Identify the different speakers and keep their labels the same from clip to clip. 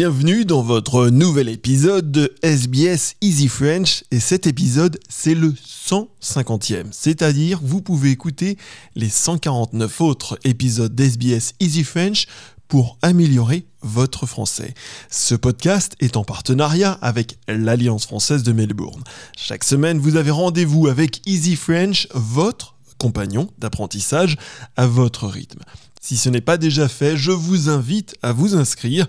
Speaker 1: Bienvenue dans votre nouvel épisode de SBS Easy French et cet épisode c'est le 150e, c'est-à-dire vous pouvez écouter les 149 autres épisodes d'SBS Easy French pour améliorer votre français. Ce podcast est en partenariat avec l'Alliance française de Melbourne. Chaque semaine, vous avez rendez-vous avec Easy French, votre compagnon d'apprentissage à votre rythme. Si ce n'est pas déjà fait, je vous invite à vous inscrire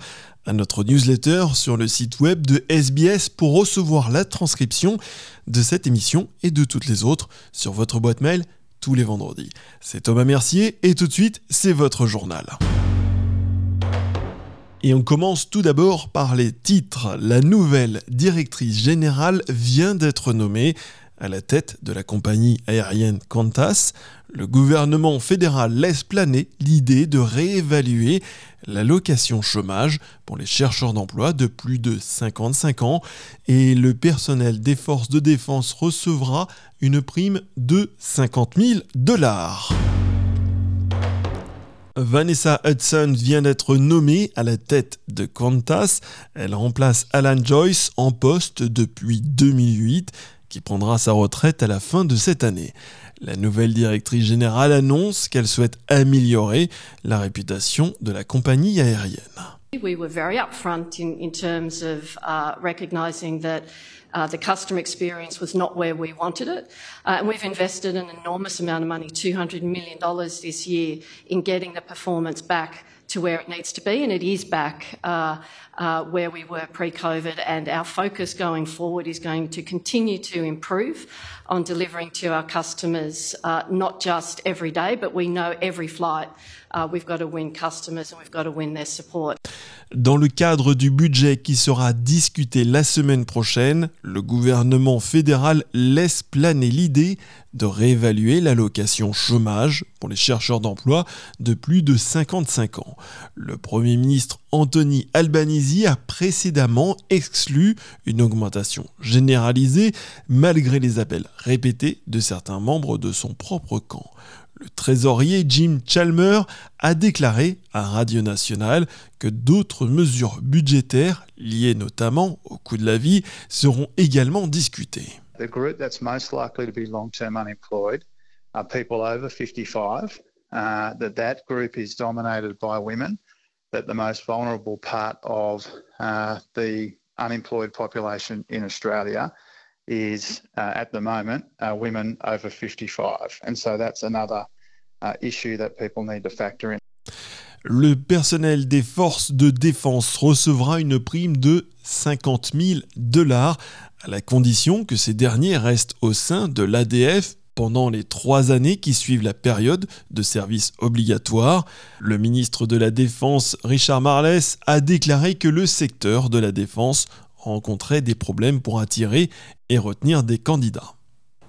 Speaker 1: à notre newsletter sur le site web de SBS pour recevoir la transcription de cette émission et de toutes les autres sur votre boîte mail tous les vendredis. C'est Thomas Mercier et tout de suite, c'est votre journal. Et on commence tout d'abord par les titres. La nouvelle directrice générale vient d'être nommée à la tête de la compagnie aérienne Qantas. Le gouvernement fédéral laisse planer l'idée de réévaluer l'allocation chômage pour les chercheurs d'emploi de plus de 55 ans et le personnel des forces de défense recevra une prime de 50 000 dollars. Vanessa Hudson vient d'être nommée à la tête de Qantas. Elle remplace Alan Joyce en poste depuis 2008, qui prendra sa retraite à la fin de cette année. La nouvelle directrice générale annonce qu'elle souhaite améliorer la réputation de la compagnie aérienne.
Speaker 2: We were very upfront in, in terms of uh, recognising that uh, the customer experience was not where we wanted it. Uh, and we've invested an enormous amount of money, $200 million this year, in getting the performance back to where it needs to be, and it is back uh, uh, where we were pre-COVID. And our focus going forward is going to continue to improve on delivering to our customers, uh, not just every day, but we know every flight uh, we've got to win customers and we've got to win their support.
Speaker 1: Dans le cadre du budget qui sera discuté la semaine prochaine, le gouvernement fédéral laisse planer l'idée de réévaluer l'allocation chômage pour les chercheurs d'emploi de plus de 55 ans. Le Premier ministre Anthony Albanese a précédemment exclu une augmentation généralisée malgré les appels répétés de certains membres de son propre camp. Le trésorier Jim Chalmer a déclaré à Radio Nationale que d'autres mesures budgétaires, liées notamment au coût de la vie, seront également discutées.
Speaker 3: The group that's most likely to be long-term unemployed are people over 55. Uh, that that group is dominated by women. That the most vulnerable part of uh, the unemployed population in Australia is uh, at the moment uh, women over 55. And so that's another uh, issue that people need to factor in.
Speaker 1: Le personnel des forces de défense recevra une prime de 50 000 dollars à la condition que ces derniers restent au sein de l'ADF pendant les trois années qui suivent la période de service obligatoire. Le ministre de la Défense, Richard Marles, a déclaré que le secteur de la défense rencontrait des problèmes pour attirer et retenir des candidats.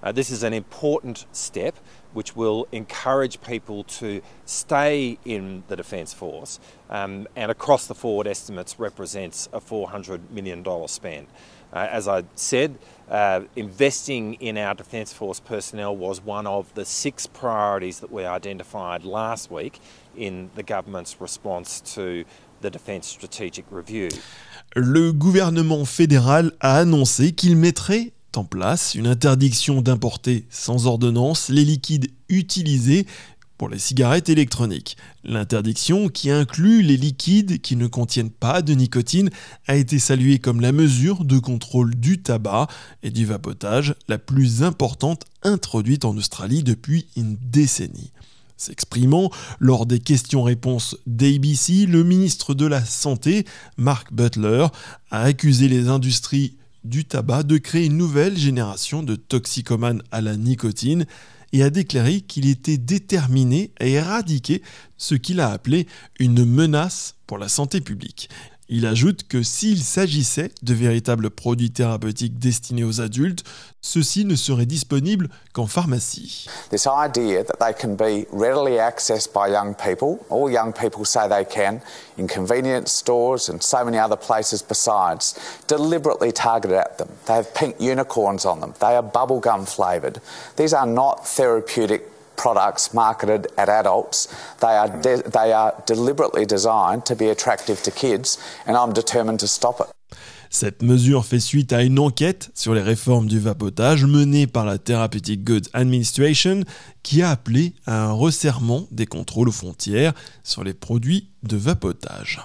Speaker 4: Uh, this is an important step which will encourage people to stay in the Defence Force um, and across the forward estimates represents a $400 million spend. Uh, as I said, uh, investing in our Defence Force personnel was one of the six priorities that we identified last week in the government's response to
Speaker 1: Le gouvernement fédéral a annoncé qu'il mettrait en place une interdiction d'importer sans ordonnance les liquides utilisés pour les cigarettes électroniques. L'interdiction, qui inclut les liquides qui ne contiennent pas de nicotine, a été saluée comme la mesure de contrôle du tabac et du vapotage la plus importante introduite en Australie depuis une décennie. S'exprimant lors des questions-réponses d'ABC, le ministre de la Santé, Mark Butler, a accusé les industries du tabac de créer une nouvelle génération de toxicomanes à la nicotine et a déclaré qu'il était déterminé à éradiquer ce qu'il a appelé une menace pour la santé publique. Il ajoute que s'il s'agissait de véritables produits thérapeutiques destinés aux adultes, ceux-ci ne seraient disponibles qu'en pharmacie.
Speaker 5: This idea that they can be readily accessed by young people, all young people say they can, in convenience stores and so many other places besides, deliberately targeted at them. They have pink unicorns on them. They are bubblegum flavoured. These are not therapeutic products marketed at adults. They are, deliberately designed to be attractive to kids, and I'm determined to stop it.
Speaker 1: Cette mesure fait suite à une enquête sur les réformes du vapotage menée par la Therapeutic Goods Administration qui a appelé à un resserrement des contrôles aux frontières sur les produits de vapotage.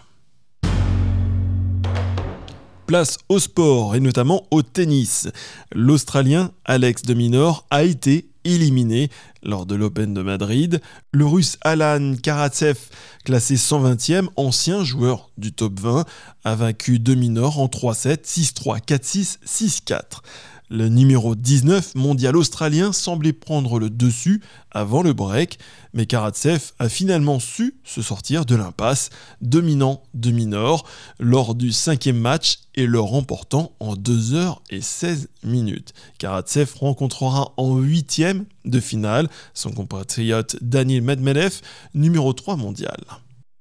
Speaker 1: Place au sport et notamment au tennis. L'Australien Alex de Minor a été éliminé lors de l'Open de Madrid. Le Russe Alan Karatsev, classé 120e, ancien joueur du top 20, a vaincu de Minor en 3-7, 6-3, 4-6, 6-4. Le numéro 19 mondial australien semblait prendre le dessus avant le break, mais Karatsev a finalement su se sortir de l'impasse, dominant demi-nord lors du cinquième match et le remportant en 2 h et 16 minutes. Karatsev rencontrera en huitième de finale son compatriote Daniel Medvedev, numéro 3 mondial.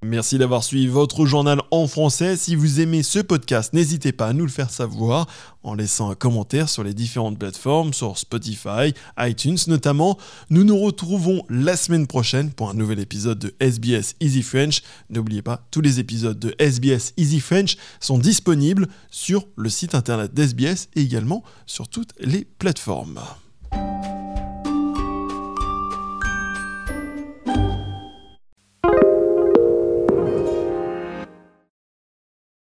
Speaker 1: Merci d'avoir suivi votre journal en français. Si vous aimez ce podcast, n'hésitez pas à nous le faire savoir en laissant un commentaire sur les différentes plateformes, sur Spotify, iTunes notamment. Nous nous retrouvons la semaine prochaine pour un nouvel épisode de SBS Easy French. N'oubliez pas, tous les épisodes de SBS Easy French sont disponibles sur le site internet d'SBS et également sur toutes les plateformes.